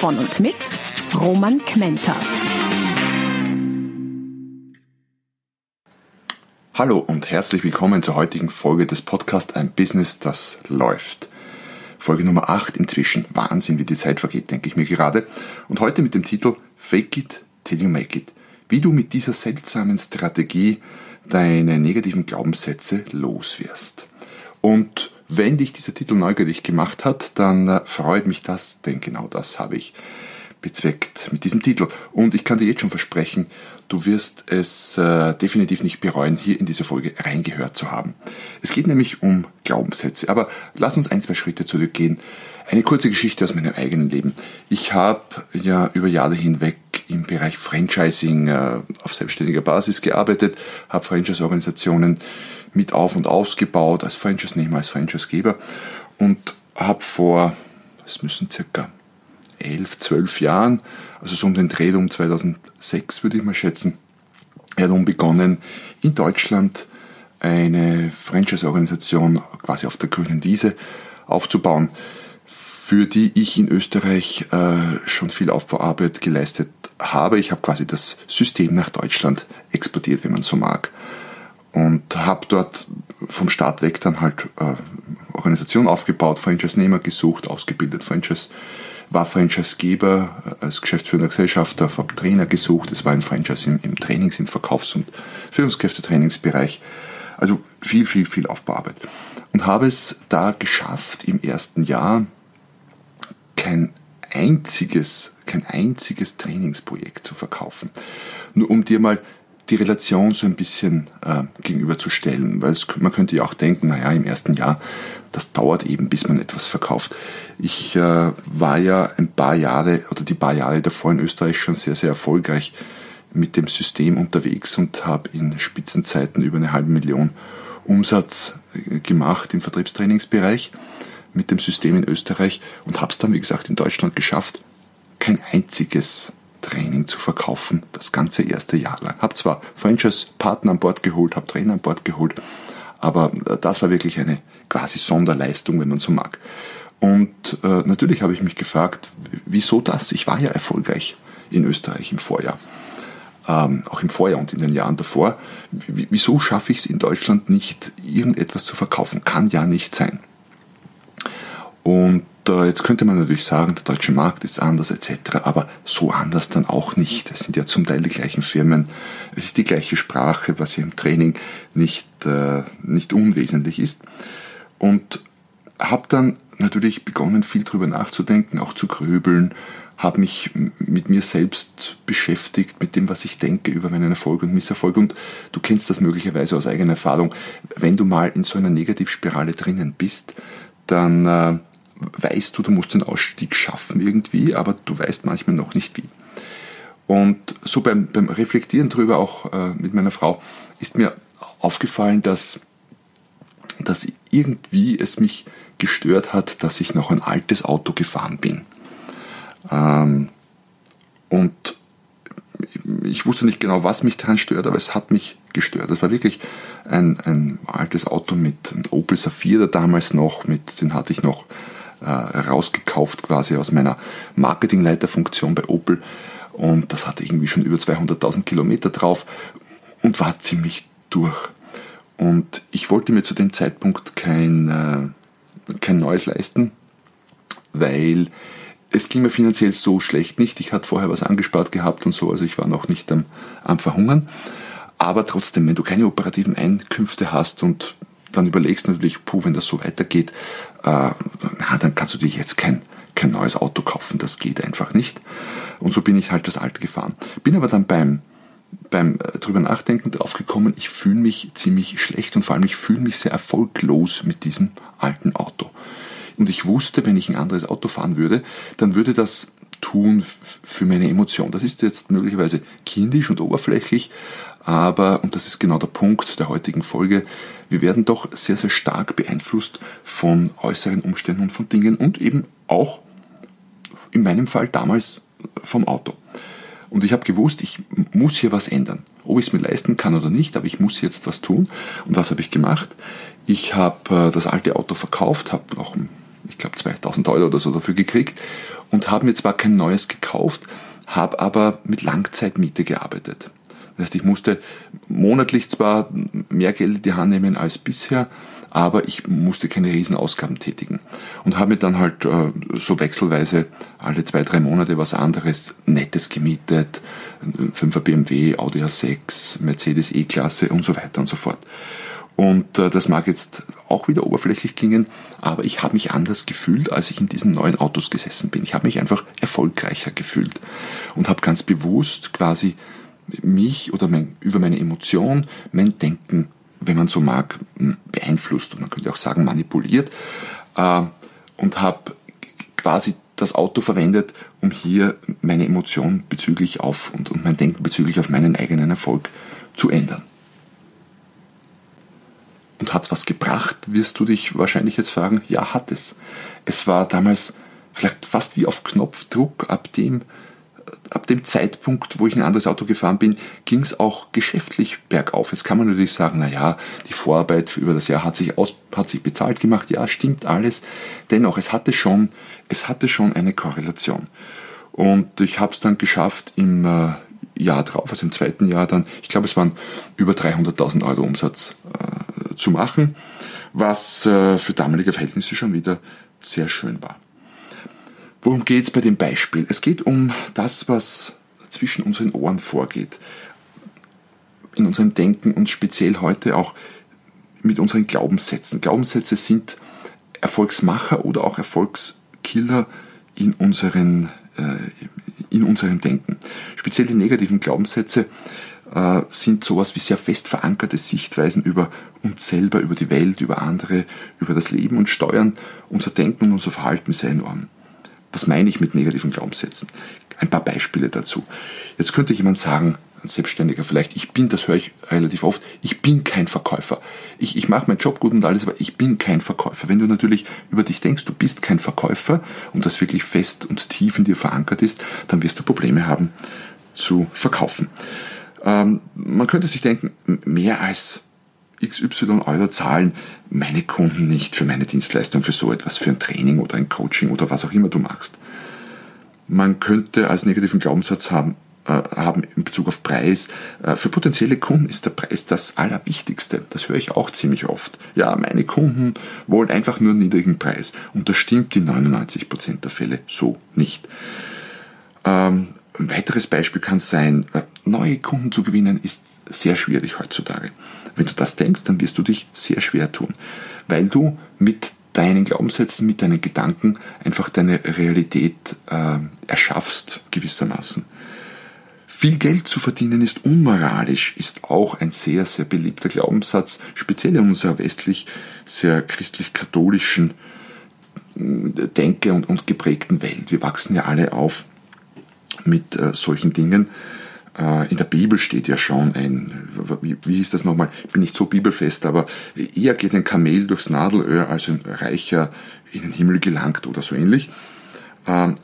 Von und mit Roman Kmenter. Hallo und herzlich willkommen zur heutigen Folge des Podcasts Ein Business, das läuft. Folge Nummer 8 inzwischen. Wahnsinn, wie die Zeit vergeht, denke ich mir gerade. Und heute mit dem Titel Fake it till you make it. Wie du mit dieser seltsamen Strategie deine negativen Glaubenssätze loswirst. Und wenn dich dieser Titel neugierig gemacht hat, dann äh, freut mich das, denn genau das habe ich bezweckt mit diesem Titel. Und ich kann dir jetzt schon versprechen, du wirst es äh, definitiv nicht bereuen, hier in diese Folge reingehört zu haben. Es geht nämlich um Glaubenssätze. Aber lass uns ein, zwei Schritte zurückgehen. Eine kurze Geschichte aus meinem eigenen Leben. Ich habe ja über Jahre hinweg im Bereich Franchising äh, auf selbstständiger Basis gearbeitet, habe Franchise-Organisationen mit auf- und ausgebaut, als Franchise-Nehmer, als Franchise-Geber und habe vor, es müssen circa elf, zwölf Jahren, also so um den Dreh um 2006 würde ich mal schätzen, herum begonnen, in Deutschland eine Franchise-Organisation quasi auf der grünen Wiese aufzubauen, für die ich in Österreich äh, schon viel Aufbauarbeit geleistet habe. Ich habe quasi das System nach Deutschland exportiert, wenn man so mag. Und habe dort vom Start weg dann halt äh, Organisation aufgebaut, Franchise-Nehmer gesucht, ausgebildet, Franchise war Franchise-Geber äh, als geschäftsführender Gesellschafter, habe Trainer gesucht. Es war ein Franchise im, im Trainings-, im Verkaufs- und Führungskräftetrainingsbereich. Also viel, viel, viel Aufbauarbeit. Und habe es da geschafft, im ersten Jahr kein einziges, kein einziges Trainingsprojekt zu verkaufen. Nur um dir mal die Relation so ein bisschen äh, gegenüberzustellen, weil es, man könnte ja auch denken, naja, im ersten Jahr, das dauert eben, bis man etwas verkauft. Ich äh, war ja ein paar Jahre oder die paar Jahre davor in Österreich schon sehr, sehr erfolgreich mit dem System unterwegs und habe in Spitzenzeiten über eine halbe Million Umsatz äh, gemacht im Vertriebstrainingsbereich mit dem System in Österreich und habe es dann, wie gesagt, in Deutschland geschafft, kein einziges Training zu verkaufen, das ganze erste Jahr lang. Habe zwar Franchise-Partner an Bord geholt, habe Trainer an Bord geholt, aber äh, das war wirklich eine quasi Sonderleistung, wenn man so mag. Und äh, natürlich habe ich mich gefragt, wieso das? Ich war ja erfolgreich in Österreich im Vorjahr. Ähm, auch im Vorjahr und in den Jahren davor. Wieso schaffe ich es in Deutschland nicht, irgendetwas zu verkaufen? Kann ja nicht sein. Und äh, jetzt könnte man natürlich sagen, der deutsche Markt ist anders etc., aber so anders dann auch nicht. Es sind ja zum Teil die gleichen Firmen, es ist die gleiche Sprache, was ja im Training nicht, äh, nicht unwesentlich ist. Und habe dann natürlich begonnen, viel drüber nachzudenken, auch zu grübeln, habe mich mit mir selbst beschäftigt, mit dem, was ich denke über meinen Erfolg und Misserfolg. Und du kennst das möglicherweise aus eigener Erfahrung. Wenn du mal in so einer Negativspirale drinnen bist, dann äh, weißt du, du musst den Ausstieg schaffen irgendwie, aber du weißt manchmal noch nicht wie. Und so beim, beim Reflektieren drüber, auch äh, mit meiner Frau, ist mir aufgefallen, dass, dass irgendwie es mich gestört hat, dass ich noch ein altes Auto gefahren bin. Ähm, und ich wusste nicht genau, was mich daran stört, aber es hat mich gestört. Das war wirklich ein, ein altes Auto mit einem Opel Safira damals noch, mit, den hatte ich noch rausgekauft quasi aus meiner Marketingleiterfunktion bei Opel und das hatte irgendwie schon über 200.000 Kilometer drauf und war ziemlich durch. Und ich wollte mir zu dem Zeitpunkt kein, äh, kein neues leisten, weil es ging mir finanziell so schlecht nicht. Ich hatte vorher was angespart gehabt und so, also ich war noch nicht am, am Verhungern. Aber trotzdem, wenn du keine operativen Einkünfte hast und dann überlegst du natürlich, puh, wenn das so weitergeht, äh, na, dann kannst du dir jetzt kein, kein neues Auto kaufen. Das geht einfach nicht. Und so bin ich halt das alte gefahren. Bin aber dann beim, beim äh, drüber nachdenken draufgekommen, ich fühle mich ziemlich schlecht und vor allem ich fühle mich sehr erfolglos mit diesem alten Auto. Und ich wusste, wenn ich ein anderes Auto fahren würde, dann würde das tun für meine Emotion. Das ist jetzt möglicherweise kindisch und oberflächlich, aber, und das ist genau der Punkt der heutigen Folge, wir werden doch sehr, sehr stark beeinflusst von äußeren Umständen und von Dingen und eben auch in meinem Fall damals vom Auto. Und ich habe gewusst, ich muss hier was ändern. Ob ich es mir leisten kann oder nicht, aber ich muss jetzt was tun. Und was habe ich gemacht? Ich habe äh, das alte Auto verkauft, habe noch, ich glaube, 2000 Euro oder so dafür gekriegt und habe mir zwar kein neues gekauft, habe aber mit Langzeitmiete gearbeitet. Das heißt, ich musste monatlich zwar mehr Geld in die Hand nehmen als bisher, aber ich musste keine Riesenausgaben tätigen. Und habe mir dann halt äh, so wechselweise alle zwei, drei Monate was anderes Nettes gemietet. 5er BMW, Audi A6, Mercedes E-Klasse und so weiter und so fort. Und äh, das mag jetzt auch wieder oberflächlich klingen, aber ich habe mich anders gefühlt, als ich in diesen neuen Autos gesessen bin. Ich habe mich einfach erfolgreicher gefühlt und habe ganz bewusst quasi mich oder mein, über meine Emotion, mein Denken, wenn man so mag, beeinflusst und man könnte auch sagen manipuliert äh, und habe quasi das Auto verwendet, um hier meine Emotion bezüglich auf und, und mein Denken bezüglich auf meinen eigenen Erfolg zu ändern. Und hat es was gebracht, wirst du dich wahrscheinlich jetzt fragen, ja, hat es. Es war damals vielleicht fast wie auf Knopfdruck ab dem ab dem Zeitpunkt, wo ich ein anderes Auto gefahren bin, ging es auch geschäftlich bergauf. Jetzt kann man natürlich sagen, na ja, die Vorarbeit über das Jahr hat sich, aus, hat sich bezahlt gemacht. Ja, stimmt alles. Dennoch, es hatte schon, es hatte schon eine Korrelation. Und ich habe es dann geschafft im äh, Jahr drauf, also im zweiten Jahr dann, ich glaube, es waren über 300.000 Euro Umsatz äh, zu machen, was äh, für damalige Verhältnisse schon wieder sehr schön war. Worum geht es bei dem Beispiel? Es geht um das, was zwischen unseren Ohren vorgeht, in unserem Denken und speziell heute auch mit unseren Glaubenssätzen. Glaubenssätze sind Erfolgsmacher oder auch Erfolgskiller in, unseren, äh, in unserem Denken. Speziell die negativen Glaubenssätze äh, sind sowas wie sehr fest verankerte Sichtweisen über uns selber, über die Welt, über andere, über das Leben und steuern unser Denken und unser Verhalten sehr enorm. Was meine ich mit negativen Glaubenssätzen? Ein paar Beispiele dazu. Jetzt könnte jemand sagen, ein Selbstständiger vielleicht, ich bin, das höre ich relativ oft, ich bin kein Verkäufer. Ich, ich mache meinen Job gut und alles, aber ich bin kein Verkäufer. Wenn du natürlich über dich denkst, du bist kein Verkäufer und das wirklich fest und tief in dir verankert ist, dann wirst du Probleme haben zu verkaufen. Ähm, man könnte sich denken, mehr als XY Euro zahlen meine Kunden nicht für meine Dienstleistung, für so etwas, für ein Training oder ein Coaching oder was auch immer du machst. Man könnte als negativen Glaubenssatz haben, äh, haben in Bezug auf Preis. Äh, für potenzielle Kunden ist der Preis das Allerwichtigste. Das höre ich auch ziemlich oft. Ja, meine Kunden wollen einfach nur einen niedrigen Preis. Und das stimmt in 99% der Fälle so nicht. Ähm, ein weiteres Beispiel kann sein, äh, neue Kunden zu gewinnen ist sehr schwierig heutzutage. Wenn du das denkst, dann wirst du dich sehr schwer tun, weil du mit deinen Glaubenssätzen, mit deinen Gedanken einfach deine Realität äh, erschaffst gewissermaßen. Viel Geld zu verdienen ist unmoralisch, ist auch ein sehr, sehr beliebter Glaubenssatz, speziell in unserer westlich sehr christlich-katholischen äh, Denke und, und geprägten Welt. Wir wachsen ja alle auf mit äh, solchen Dingen. Äh, in der Bibel steht ja schon ein, wie, wie hieß das nochmal, ich bin nicht so bibelfest, aber eher geht ein Kamel durchs Nadelöhr, als ein Reicher in den Himmel gelangt oder so ähnlich. Ähm,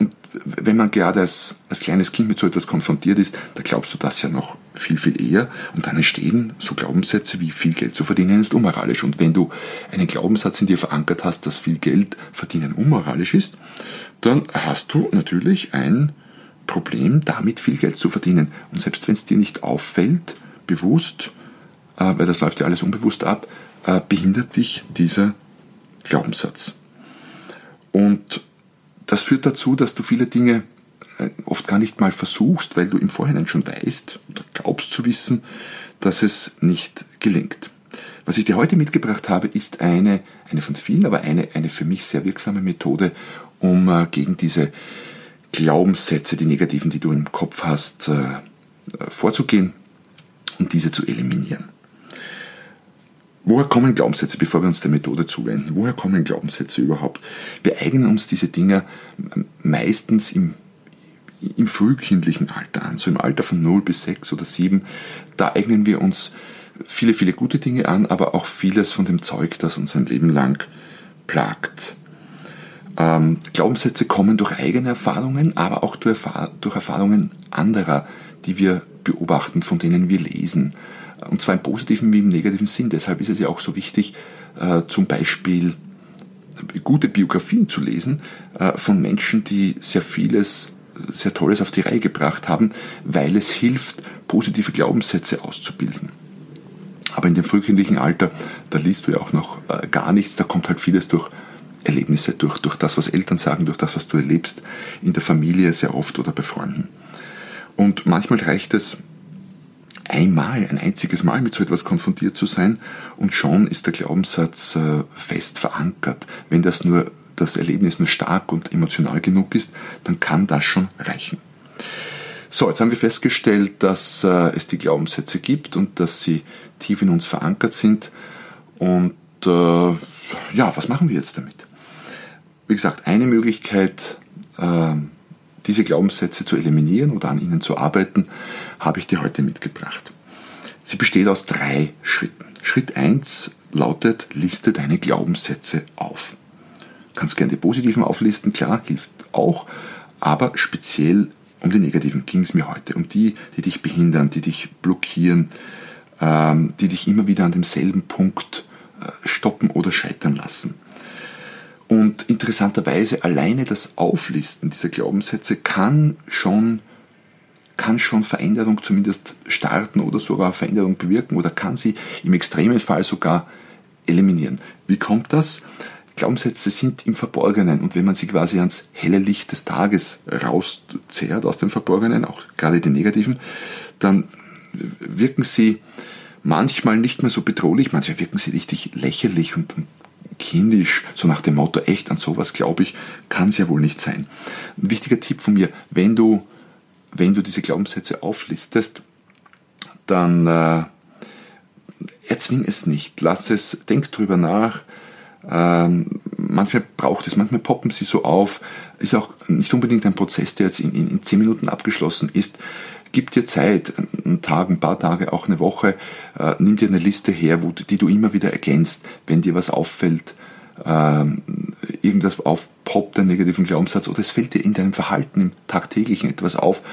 wenn man gerade als, als kleines Kind mit so etwas konfrontiert ist, da glaubst du das ja noch viel, viel eher. Und dann entstehen so Glaubenssätze wie viel Geld zu verdienen ist unmoralisch. Und wenn du einen Glaubenssatz in dir verankert hast, dass viel Geld verdienen unmoralisch ist, dann hast du natürlich ein Problem, damit viel Geld zu verdienen. Und selbst wenn es dir nicht auffällt, bewusst, äh, weil das läuft ja alles unbewusst ab, äh, behindert dich dieser Glaubenssatz. Und das führt dazu, dass du viele Dinge äh, oft gar nicht mal versuchst, weil du im Vorhinein schon weißt oder glaubst zu wissen, dass es nicht gelingt. Was ich dir heute mitgebracht habe, ist eine, eine von vielen, aber eine, eine für mich sehr wirksame Methode, um äh, gegen diese Glaubenssätze, die negativen, die du im Kopf hast, äh, vorzugehen und diese zu eliminieren. Woher kommen Glaubenssätze, bevor wir uns der Methode zuwenden? Woher kommen Glaubenssätze überhaupt? Wir eignen uns diese Dinge meistens im, im frühkindlichen Alter an, so im Alter von 0 bis 6 oder 7. Da eignen wir uns viele, viele gute Dinge an, aber auch vieles von dem Zeug, das uns ein Leben lang plagt. Ähm, Glaubenssätze kommen durch eigene Erfahrungen, aber auch durch, durch Erfahrungen anderer, die wir beobachten, von denen wir lesen. Und zwar im positiven wie im negativen Sinn. Deshalb ist es ja auch so wichtig, äh, zum Beispiel gute Biografien zu lesen äh, von Menschen, die sehr vieles, sehr Tolles auf die Reihe gebracht haben, weil es hilft, positive Glaubenssätze auszubilden. Aber in dem frühkindlichen Alter, da liest du ja auch noch äh, gar nichts, da kommt halt vieles durch Erlebnisse, durch, durch das, was Eltern sagen, durch das, was du erlebst, in der Familie sehr oft oder bei Freunden. Und manchmal reicht es, einmal, ein einziges Mal mit so etwas konfrontiert zu sein und schon ist der Glaubenssatz äh, fest verankert. Wenn das nur das Erlebnis nur stark und emotional genug ist, dann kann das schon reichen. So, jetzt haben wir festgestellt, dass äh, es die Glaubenssätze gibt und dass sie tief in uns verankert sind. Und äh, ja, was machen wir jetzt damit? Wie gesagt, eine Möglichkeit, äh, diese Glaubenssätze zu eliminieren oder an ihnen zu arbeiten, habe ich dir heute mitgebracht. Sie besteht aus drei Schritten. Schritt 1 lautet, liste deine Glaubenssätze auf. Du kannst gerne die positiven auflisten, klar, hilft auch, aber speziell um die negativen ging es mir heute, um die, die dich behindern, die dich blockieren, ähm, die dich immer wieder an demselben Punkt äh, stoppen oder scheitern lassen. Und interessanterweise alleine das Auflisten dieser Glaubenssätze kann schon, kann schon Veränderung zumindest starten oder sogar Veränderung bewirken oder kann sie im extremen Fall sogar eliminieren. Wie kommt das? Glaubenssätze sind im Verborgenen und wenn man sie quasi ans helle Licht des Tages rauszehrt aus dem Verborgenen, auch gerade die negativen, dann wirken sie manchmal nicht mehr so bedrohlich, manchmal wirken sie richtig lächerlich und kindisch, so nach dem Motto, echt an sowas glaube ich, kann es ja wohl nicht sein. Ein wichtiger Tipp von mir, wenn du, wenn du diese Glaubenssätze auflistest, dann äh, erzwing es nicht, lass es, denk drüber nach, ähm, manchmal braucht es, manchmal poppen sie so auf. Ist auch nicht unbedingt ein Prozess, der jetzt in, in, in zehn Minuten abgeschlossen ist. Gib dir Zeit, einen Tag, ein paar Tage, auch eine Woche. Äh, nimm dir eine Liste her, wo, die du immer wieder ergänzt, wenn dir was auffällt, ähm, irgendwas aufpoppt, einen negativen Glaubenssatz, oder es fällt dir in deinem Verhalten im tagtäglichen etwas auf,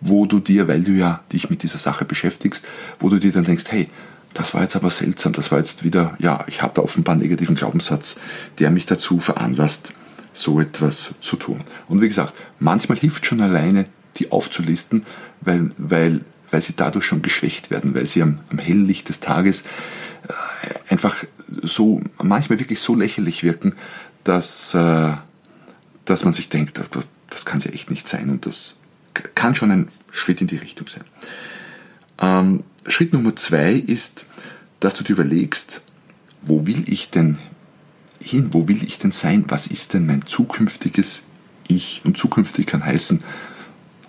wo du dir, weil du ja dich mit dieser Sache beschäftigst, wo du dir dann denkst, hey, das war jetzt aber seltsam, das war jetzt wieder, ja, ich habe da offenbar einen negativen Glaubenssatz, der mich dazu veranlasst, so etwas zu tun. Und wie gesagt, manchmal hilft schon alleine, die aufzulisten, weil, weil, weil sie dadurch schon geschwächt werden, weil sie am, am hellen Licht des Tages äh, einfach so, manchmal wirklich so lächerlich wirken, dass, äh, dass man sich denkt, das kann ja echt nicht sein und das kann schon ein Schritt in die Richtung sein. Ähm, Schritt Nummer zwei ist, dass du dir überlegst, wo will ich denn hin, wo will ich denn sein, was ist denn mein zukünftiges Ich? Und zukünftig kann heißen,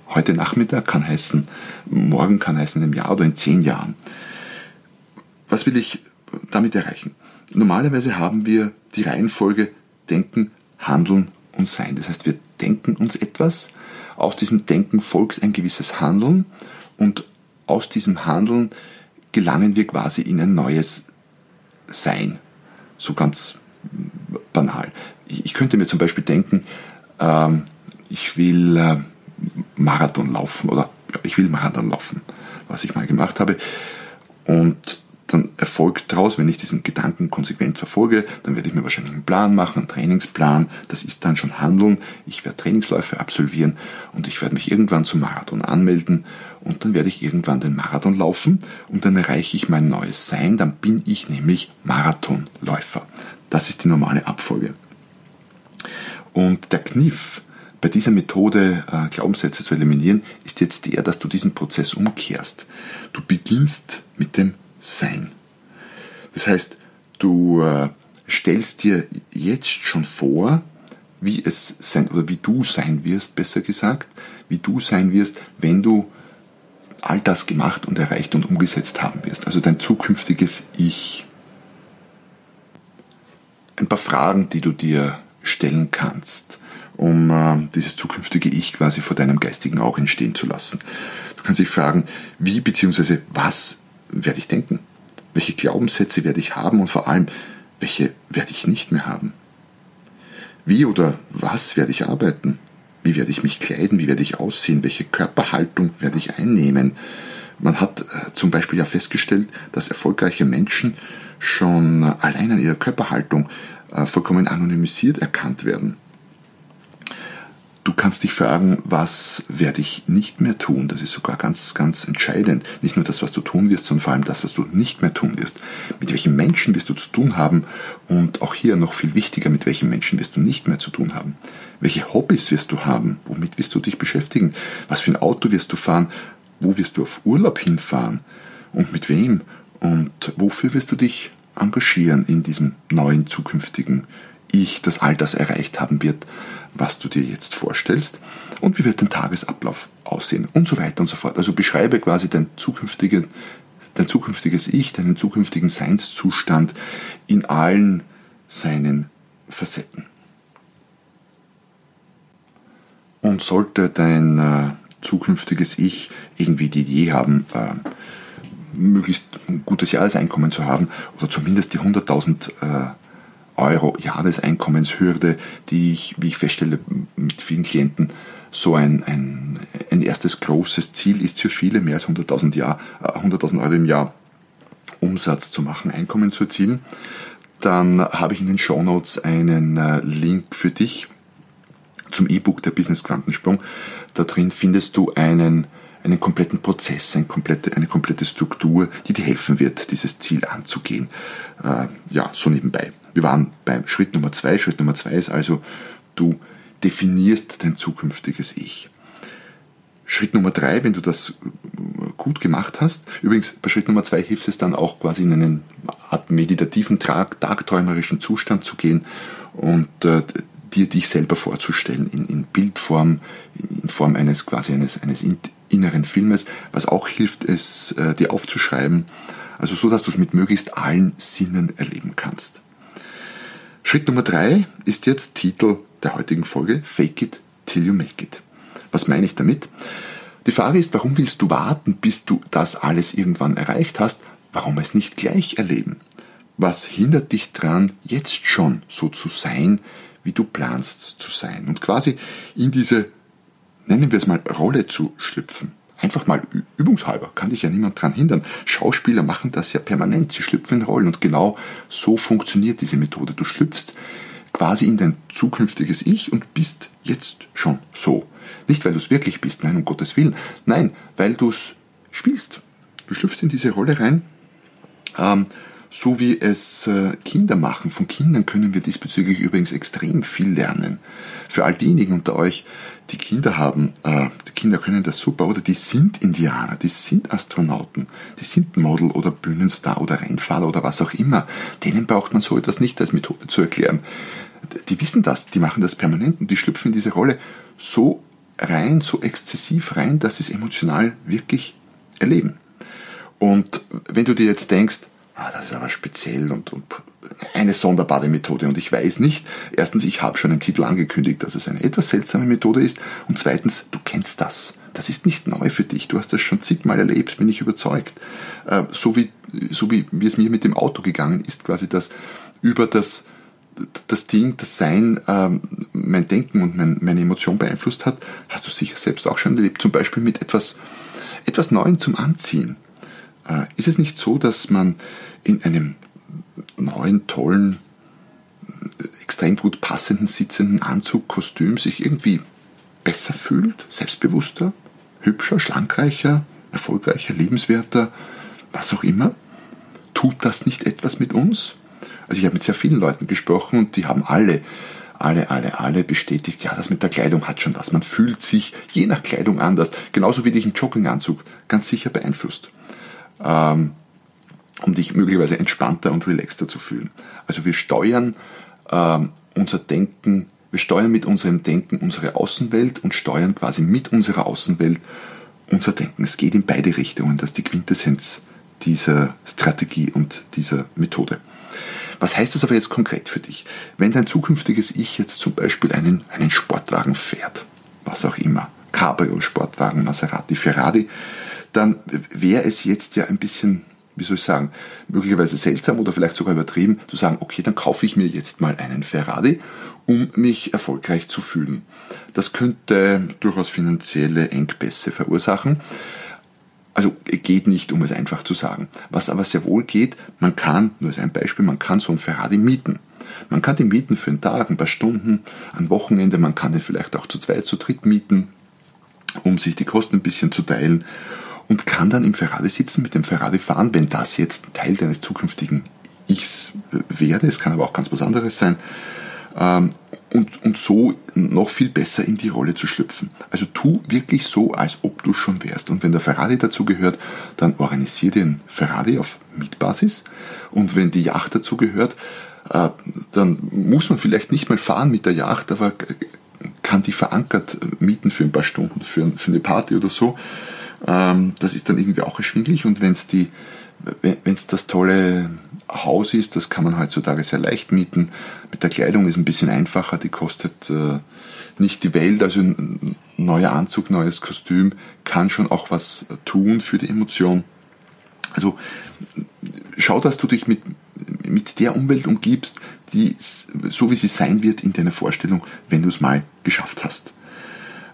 heute Nachmittag kann heißen, morgen kann heißen, einem Jahr oder in zehn Jahren. Was will ich damit erreichen? Normalerweise haben wir die Reihenfolge Denken, Handeln und Sein. Das heißt, wir denken uns etwas, aus diesem Denken folgt ein gewisses Handeln und aus diesem Handeln gelangen wir quasi in ein neues Sein. So ganz banal. Ich könnte mir zum Beispiel denken, ähm, ich will äh, Marathon laufen oder ich will Marathon laufen, was ich mal gemacht habe. Und dann erfolgt daraus, wenn ich diesen Gedanken konsequent verfolge, dann werde ich mir wahrscheinlich einen Plan machen, einen Trainingsplan. Das ist dann schon Handeln. Ich werde Trainingsläufe absolvieren und ich werde mich irgendwann zum Marathon anmelden und dann werde ich irgendwann den Marathon laufen und dann erreiche ich mein neues Sein. Dann bin ich nämlich Marathonläufer. Das ist die normale Abfolge. Und der Kniff bei dieser Methode, äh, Glaubenssätze zu eliminieren, ist jetzt der, dass du diesen Prozess umkehrst. Du beginnst mit dem sein. Das heißt, du äh, stellst dir jetzt schon vor, wie es sein oder wie du sein wirst, besser gesagt, wie du sein wirst, wenn du all das gemacht und erreicht und umgesetzt haben wirst. Also dein zukünftiges Ich. Ein paar Fragen, die du dir stellen kannst um äh, dieses zukünftige Ich quasi vor deinem geistigen Auge entstehen zu lassen. Du kannst dich fragen, wie bzw. was werde ich denken? Welche Glaubenssätze werde ich haben und vor allem, welche werde ich nicht mehr haben? Wie oder was werde ich arbeiten? Wie werde ich mich kleiden? Wie werde ich aussehen? Welche Körperhaltung werde ich einnehmen? Man hat äh, zum Beispiel ja festgestellt, dass erfolgreiche Menschen schon allein an ihrer Körperhaltung äh, vollkommen anonymisiert erkannt werden. Du kannst dich fragen, was werde ich nicht mehr tun? Das ist sogar ganz, ganz entscheidend. Nicht nur das, was du tun wirst, sondern vor allem das, was du nicht mehr tun wirst. Mit welchen Menschen wirst du zu tun haben? Und auch hier noch viel wichtiger, mit welchen Menschen wirst du nicht mehr zu tun haben? Welche Hobbys wirst du haben? Womit wirst du dich beschäftigen? Was für ein Auto wirst du fahren? Wo wirst du auf Urlaub hinfahren? Und mit wem? Und wofür wirst du dich engagieren in diesem neuen zukünftigen Ich, das all das erreicht haben wird, was du dir jetzt vorstellst und wie wird dein Tagesablauf aussehen und so weiter und so fort. Also beschreibe quasi dein, zukünftige, dein zukünftiges Ich, deinen zukünftigen Seinszustand in allen seinen Facetten. Und sollte dein äh, zukünftiges Ich irgendwie die Idee haben, äh, möglichst ein gutes Jahreseinkommen zu haben oder zumindest die 100.000 äh, Euro Jahreseinkommenshürde, die ich, wie ich feststelle, mit vielen Klienten so ein, ein, ein erstes großes Ziel ist für viele, mehr als 100.000 Jahr, 100.000 Euro im Jahr Umsatz zu machen, Einkommen zu erzielen, dann habe ich in den Show Notes einen äh, Link für dich zum E-Book der Business Quantensprung. Da drin findest du einen einen kompletten Prozess, eine komplette, eine komplette Struktur, die dir helfen wird, dieses Ziel anzugehen. Äh, ja, so nebenbei. Wir waren beim Schritt Nummer zwei. Schritt Nummer zwei ist also, du definierst dein zukünftiges Ich. Schritt Nummer drei, wenn du das gut gemacht hast, übrigens bei Schritt Nummer zwei hilft es dann auch quasi in einen Art meditativen, tagträumerischen Zustand zu gehen und äh, dir dich selber vorzustellen in, in Bildform, in Form eines quasi eines, eines inneren Filmes, was auch hilft, es äh, dir aufzuschreiben, also so, dass du es mit möglichst allen Sinnen erleben kannst. Schritt Nummer drei ist jetzt Titel der heutigen Folge Fake it till you make it. Was meine ich damit? Die Frage ist, warum willst du warten, bis du das alles irgendwann erreicht hast? Warum es nicht gleich erleben? Was hindert dich dran, jetzt schon so zu sein, wie du planst zu sein? Und quasi in diese nennen wir es mal, Rolle zu schlüpfen. Einfach mal übungshalber, kann dich ja niemand dran hindern. Schauspieler machen das ja permanent, sie schlüpfen in Rollen und genau so funktioniert diese Methode. Du schlüpfst quasi in dein zukünftiges Ich und bist jetzt schon so. Nicht, weil du es wirklich bist, nein, um Gottes Willen, nein, weil du es spielst. Du schlüpfst in diese Rolle rein, ähm, so wie es äh, Kinder machen. Von Kindern können wir diesbezüglich übrigens extrem viel lernen. Für all diejenigen unter euch, die Kinder haben, äh, die Kinder können das super, oder die sind Indianer, die sind Astronauten, die sind Model oder Bühnenstar oder Rennfahrer oder was auch immer. Denen braucht man so etwas nicht als Methode zu erklären. Die wissen das, die machen das permanent und die schlüpfen in diese Rolle so rein, so exzessiv rein, dass sie es emotional wirklich erleben. Und wenn du dir jetzt denkst, ah, das ist aber speziell und, und eine sonderbare Methode. Und ich weiß nicht, erstens, ich habe schon einen Titel angekündigt, dass es eine etwas seltsame Methode ist. Und zweitens, du kennst das. Das ist nicht neu für dich. Du hast das schon zigmal erlebt, bin ich überzeugt. Äh, so wie, so wie, wie es mir mit dem Auto gegangen ist, quasi das über das, das Ding, das Sein, ähm, mein Denken und mein, meine Emotion beeinflusst hat, hast du sicher selbst auch schon erlebt. Zum Beispiel mit etwas, etwas Neuem zum Anziehen. Äh, ist es nicht so, dass man in einem neuen, tollen, extrem gut passenden, sitzenden Anzug, Kostüm sich irgendwie besser fühlt, selbstbewusster, hübscher, schlankreicher, erfolgreicher, liebenswerter, was auch immer? Tut das nicht etwas mit uns? Also ich habe mit sehr vielen Leuten gesprochen und die haben alle, alle, alle, alle bestätigt, ja, das mit der Kleidung hat schon was. Man fühlt sich je nach Kleidung anders, genauso wie dich im Jogginganzug ganz sicher beeinflusst. Ähm, um dich möglicherweise entspannter und relaxter zu fühlen. Also wir steuern ähm, unser Denken, wir steuern mit unserem Denken unsere Außenwelt und steuern quasi mit unserer Außenwelt unser Denken. Es geht in beide Richtungen. Das ist die Quintessenz dieser Strategie und dieser Methode. Was heißt das aber jetzt konkret für dich? Wenn dein zukünftiges Ich jetzt zum Beispiel einen, einen Sportwagen fährt, was auch immer, Cabrio, Sportwagen, Maserati, Ferrari, dann wäre es jetzt ja ein bisschen, wie soll ich sagen, möglicherweise seltsam oder vielleicht sogar übertrieben, zu sagen, okay, dann kaufe ich mir jetzt mal einen Ferrari, um mich erfolgreich zu fühlen. Das könnte durchaus finanzielle Engpässe verursachen. Also geht nicht, um es einfach zu sagen. Was aber sehr wohl geht, man kann, nur als ein Beispiel, man kann so ein Ferrari mieten. Man kann den mieten für einen Tag, ein paar Stunden, ein Wochenende, man kann den vielleicht auch zu zweit, zu dritt mieten, um sich die Kosten ein bisschen zu teilen und kann dann im Ferrari sitzen, mit dem Ferrari fahren, wenn das jetzt Teil deines zukünftigen Ichs wäre, es kann aber auch ganz was anderes sein, ähm, und, und so noch viel besser in die Rolle zu schlüpfen. Also tu wirklich so, als ob du schon wärst. Und wenn der Ferrari dazu gehört, dann organisier den Ferrari auf Mietbasis. Und wenn die Yacht dazu gehört, äh, dann muss man vielleicht nicht mal fahren mit der Yacht, aber kann die verankert mieten für ein paar Stunden, für eine Party oder so. Ähm, das ist dann irgendwie auch erschwinglich. Und wenn es wenn es das tolle Haus ist, das kann man heutzutage sehr leicht mieten. Mit der Kleidung ist es ein bisschen einfacher, die kostet äh, nicht die Welt, also ein neuer Anzug, neues Kostüm kann schon auch was tun für die Emotion. Also schau, dass du dich mit, mit der Umwelt umgibst, die so wie sie sein wird in deiner Vorstellung, wenn du es mal geschafft hast.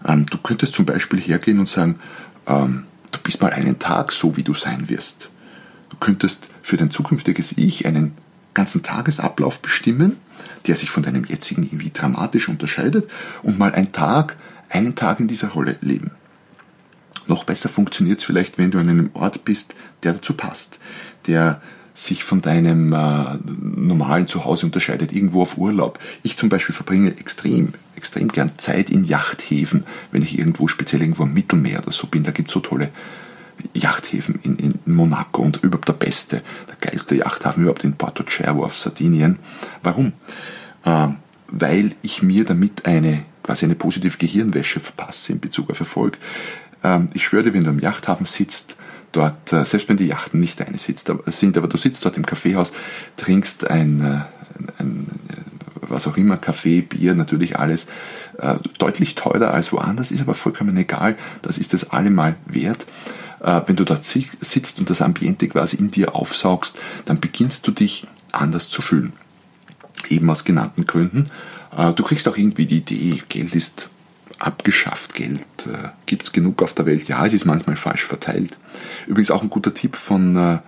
Ähm, du könntest zum Beispiel hergehen und sagen, ähm, du bist mal einen Tag so, wie du sein wirst. Du könntest für dein zukünftiges Ich einen ganzen Tagesablauf bestimmen, der sich von deinem jetzigen irgendwie dramatisch unterscheidet und mal einen Tag, einen Tag in dieser Rolle leben. Noch besser funktioniert es vielleicht, wenn du an einem Ort bist, der dazu passt, der sich von deinem äh, normalen Zuhause unterscheidet, irgendwo auf Urlaub. Ich zum Beispiel verbringe extrem, extrem gern Zeit in Yachthäfen, wenn ich irgendwo, speziell irgendwo am Mittelmeer oder so bin. Da gibt es so tolle Yachthäfen in, in Monaco und überhaupt der beste, der geilste Yachthafen überhaupt in Porto Cervo auf Sardinien. Warum? Äh, weil ich mir damit eine quasi eine positive Gehirnwäsche verpasse in Bezug auf Erfolg. Ähm, ich schwöre dir, wenn du am Yachthafen sitzt, dort, äh, selbst wenn die Yachten nicht deine sind, aber du sitzt dort im Kaffeehaus, trinkst ein, äh, ein was auch immer, Kaffee, Bier, natürlich alles äh, deutlich teurer als woanders, ist aber vollkommen egal, das ist es allemal wert. Äh, wenn du dort sitzt und das Ambiente quasi in dir aufsaugst, dann beginnst du dich anders zu fühlen. Eben aus genannten Gründen. Äh, du kriegst auch irgendwie die Idee, Geld ist abgeschafft, Geld äh, gibt es genug auf der Welt. Ja, es ist manchmal falsch verteilt. Übrigens auch ein guter Tipp von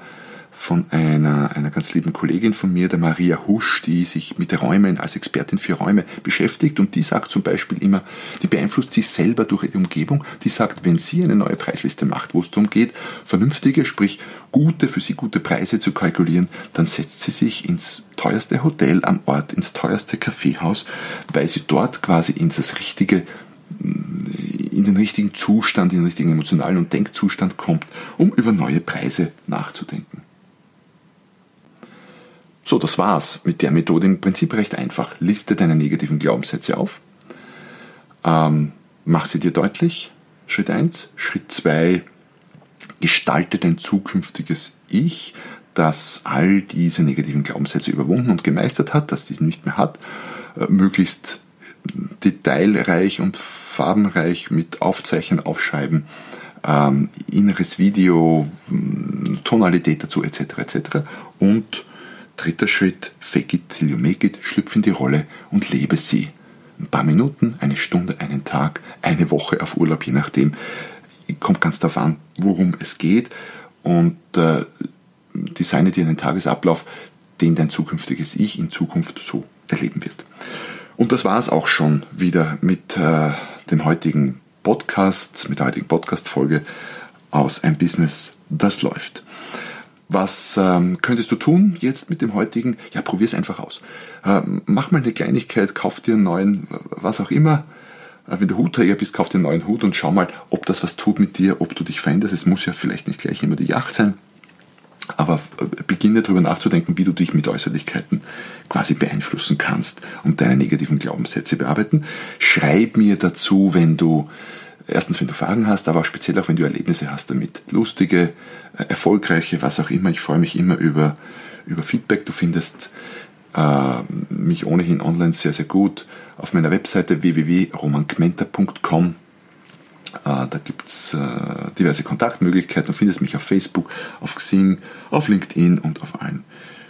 von einer, einer ganz lieben Kollegin von mir, der Maria Husch, die sich mit Räumen als Expertin für Räume beschäftigt und die sagt zum Beispiel immer, die beeinflusst sich selber durch ihre Umgebung. Die sagt, wenn sie eine neue Preisliste macht, wo es darum geht, vernünftige, sprich gute, für sie gute Preise zu kalkulieren, dann setzt sie sich ins teuerste Hotel am Ort, ins teuerste Kaffeehaus, weil sie dort quasi in das richtige in den richtigen Zustand, in den richtigen emotionalen und Denkzustand kommt, um über neue Preise nachzudenken. So, das war's mit der Methode. Im Prinzip recht einfach. Liste deine negativen Glaubenssätze auf. Ähm, mach sie dir deutlich. Schritt 1. Schritt 2. Gestalte dein zukünftiges Ich, das all diese negativen Glaubenssätze überwunden und gemeistert hat, das diesen nicht mehr hat. Äh, möglichst detailreich und farbenreich mit Aufzeichnen aufschreiben. Ähm, inneres Video, Tonalität dazu etc. etc. Und Dritter Schritt, fake it till you make it, schlüpf in die Rolle und lebe sie. Ein paar Minuten, eine Stunde, einen Tag, eine Woche auf Urlaub, je nachdem. Kommt ganz darauf an, worum es geht und äh, designe dir einen Tagesablauf, den dein zukünftiges Ich in Zukunft so erleben wird. Und das war es auch schon wieder mit äh, dem heutigen Podcast, mit der heutigen Podcast-Folge aus Ein Business, das läuft. Was ähm, könntest du tun jetzt mit dem heutigen? Ja, probier es einfach aus. Ähm, mach mal eine Kleinigkeit, kauf dir einen neuen, was auch immer. Äh, wenn du Hutträger bist, kauf dir einen neuen Hut und schau mal, ob das was tut mit dir, ob du dich veränderst. Es muss ja vielleicht nicht gleich immer die Yacht sein, aber äh, beginne darüber nachzudenken, wie du dich mit Äußerlichkeiten quasi beeinflussen kannst und deine negativen Glaubenssätze bearbeiten. Schreib mir dazu, wenn du Erstens, wenn du Fragen hast, aber auch speziell auch, wenn du Erlebnisse hast damit. Lustige, äh, erfolgreiche, was auch immer. Ich freue mich immer über, über Feedback. Du findest äh, mich ohnehin online sehr, sehr gut auf meiner Webseite www.romankmenta.com. Äh, da gibt es äh, diverse Kontaktmöglichkeiten. Du findest mich auf Facebook, auf Xing, auf LinkedIn und auf allen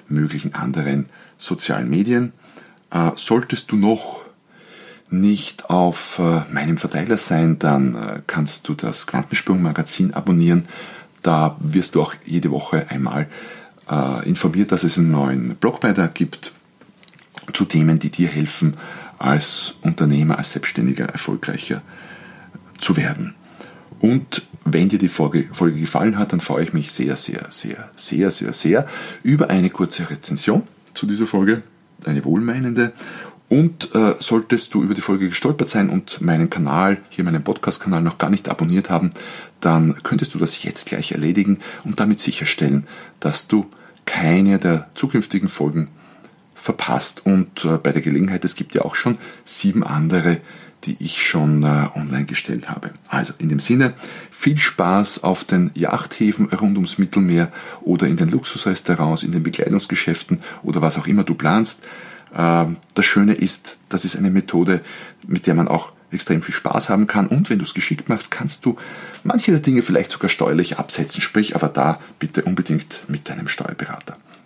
möglichen anderen sozialen Medien. Äh, solltest du noch nicht auf meinem Verteiler sein, dann kannst du das Quantensprung-Magazin abonnieren. Da wirst du auch jede Woche einmal informiert, dass es einen neuen Blogbeitrag gibt zu Themen, die dir helfen, als Unternehmer, als Selbstständiger erfolgreicher zu werden. Und wenn dir die Folge, Folge gefallen hat, dann freue ich mich sehr, sehr, sehr, sehr, sehr, sehr über eine kurze Rezension zu dieser Folge, eine wohlmeinende und äh, solltest du über die Folge gestolpert sein und meinen Kanal, hier meinen Podcast-Kanal noch gar nicht abonniert haben, dann könntest du das jetzt gleich erledigen und damit sicherstellen, dass du keine der zukünftigen Folgen verpasst. Und äh, bei der Gelegenheit, es gibt ja auch schon sieben andere, die ich schon äh, online gestellt habe. Also in dem Sinne, viel Spaß auf den Yachthäfen rund ums Mittelmeer oder in den Luxusrestaurants, in den Bekleidungsgeschäften oder was auch immer du planst. Ähm, das Schöne ist, das ist eine Methode, mit der man auch extrem viel Spaß haben kann. Und wenn du es geschickt machst, kannst du manche der Dinge vielleicht sogar steuerlich absetzen. Sprich aber da bitte unbedingt mit deinem Steuerberater.